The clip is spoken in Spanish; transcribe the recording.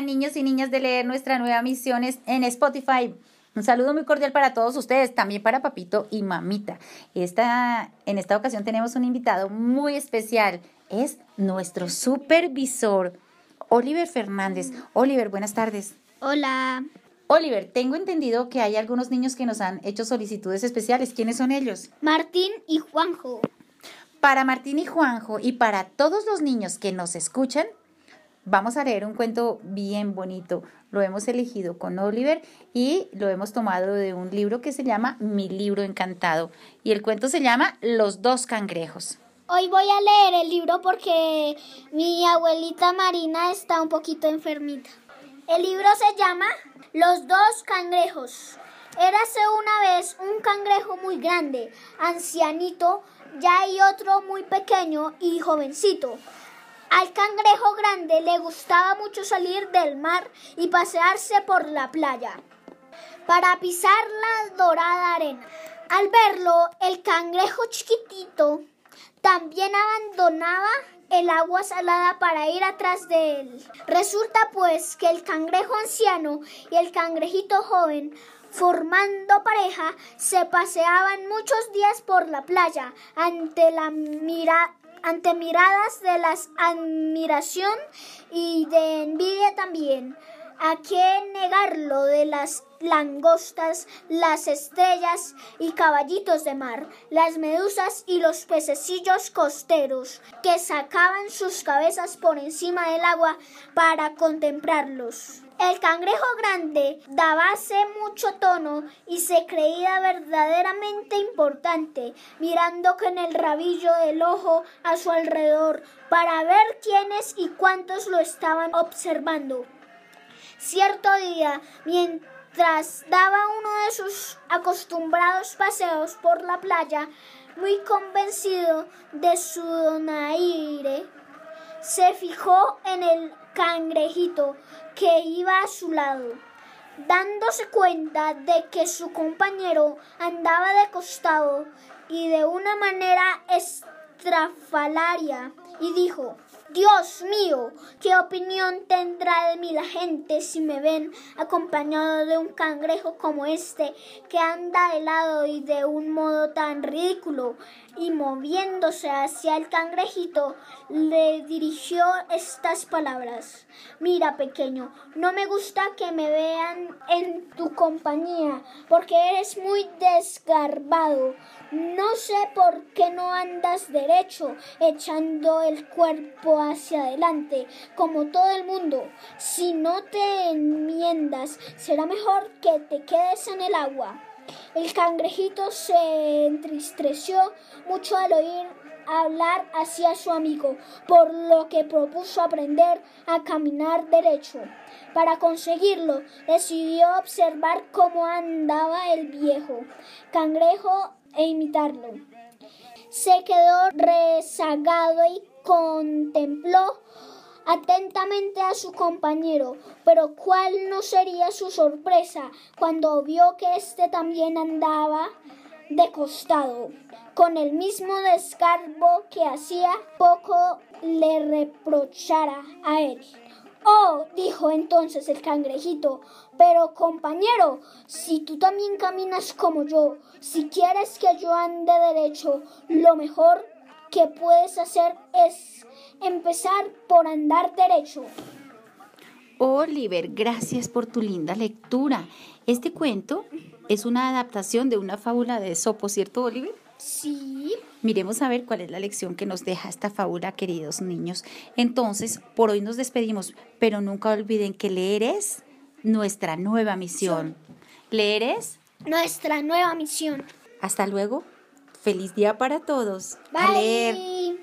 Niños y niñas de leer nuestra nueva misión en Spotify. Un saludo muy cordial para todos ustedes, también para papito y mamita. Esta, en esta ocasión tenemos un invitado muy especial. Es nuestro supervisor, Oliver Fernández. Oliver, buenas tardes. Hola. Oliver, tengo entendido que hay algunos niños que nos han hecho solicitudes especiales. ¿Quiénes son ellos? Martín y Juanjo. Para Martín y Juanjo y para todos los niños que nos escuchan, Vamos a leer un cuento bien bonito. Lo hemos elegido con Oliver y lo hemos tomado de un libro que se llama Mi libro encantado. Y el cuento se llama Los dos cangrejos. Hoy voy a leer el libro porque mi abuelita Marina está un poquito enfermita. El libro se llama Los dos cangrejos. Érase una vez un cangrejo muy grande, ancianito, ya hay otro muy pequeño y jovencito. Al cangrejo grande le gustaba mucho salir del mar y pasearse por la playa para pisar la dorada arena. Al verlo, el cangrejo chiquitito también abandonaba el agua salada para ir atrás de él. Resulta pues que el cangrejo anciano y el cangrejito joven formando pareja, se paseaban muchos días por la playa ante la mira ante miradas de las admiración y de envidia también. ¿A qué negarlo de las langostas, las estrellas y caballitos de mar, las medusas y los pececillos costeros que sacaban sus cabezas por encima del agua para contemplarlos? El cangrejo grande dabase mucho tono y se creía verdaderamente importante, mirando con el rabillo del ojo a su alrededor para ver quiénes y cuántos lo estaban observando. Cierto día, mientras daba uno de sus acostumbrados paseos por la playa, muy convencido de su donaire, se fijó en el cangrejito que iba a su lado, dándose cuenta de que su compañero andaba de costado y de una manera estrafalaria, y dijo Dios mío, ¿qué opinión tendrá de mí la gente si me ven acompañado de un cangrejo como este que anda de lado y de un modo tan ridículo? Y moviéndose hacia el cangrejito, le dirigió estas palabras. Mira, pequeño, no me gusta que me vean en tu compañía, porque eres muy desgarbado. No sé por qué no andas derecho, echando el cuerpo hacia adelante, como todo el mundo. Si no te enmiendas, será mejor que te quedes en el agua. El cangrejito se entristeció mucho al oír hablar hacia su amigo, por lo que propuso aprender a caminar derecho. Para conseguirlo, decidió observar cómo andaba el viejo cangrejo e imitarlo. Se quedó rezagado y contempló atentamente a su compañero, pero cuál no sería su sorpresa cuando vio que éste también andaba de costado, con el mismo descargo que hacía poco le reprochara a él. Oh, dijo entonces el cangrejito, pero compañero, si tú también caminas como yo, si quieres que yo ande derecho, lo mejor que puedes hacer es empezar por andar derecho. Oliver, gracias por tu linda lectura. Este cuento es una adaptación de una fábula de Sopo, ¿cierto, Oliver? Sí. Miremos a ver cuál es la lección que nos deja esta fábula, queridos niños. Entonces, por hoy nos despedimos, pero nunca olviden que leer es nuestra nueva misión. Leer es nuestra nueva misión. Hasta luego. Feliz día para todos. Bye.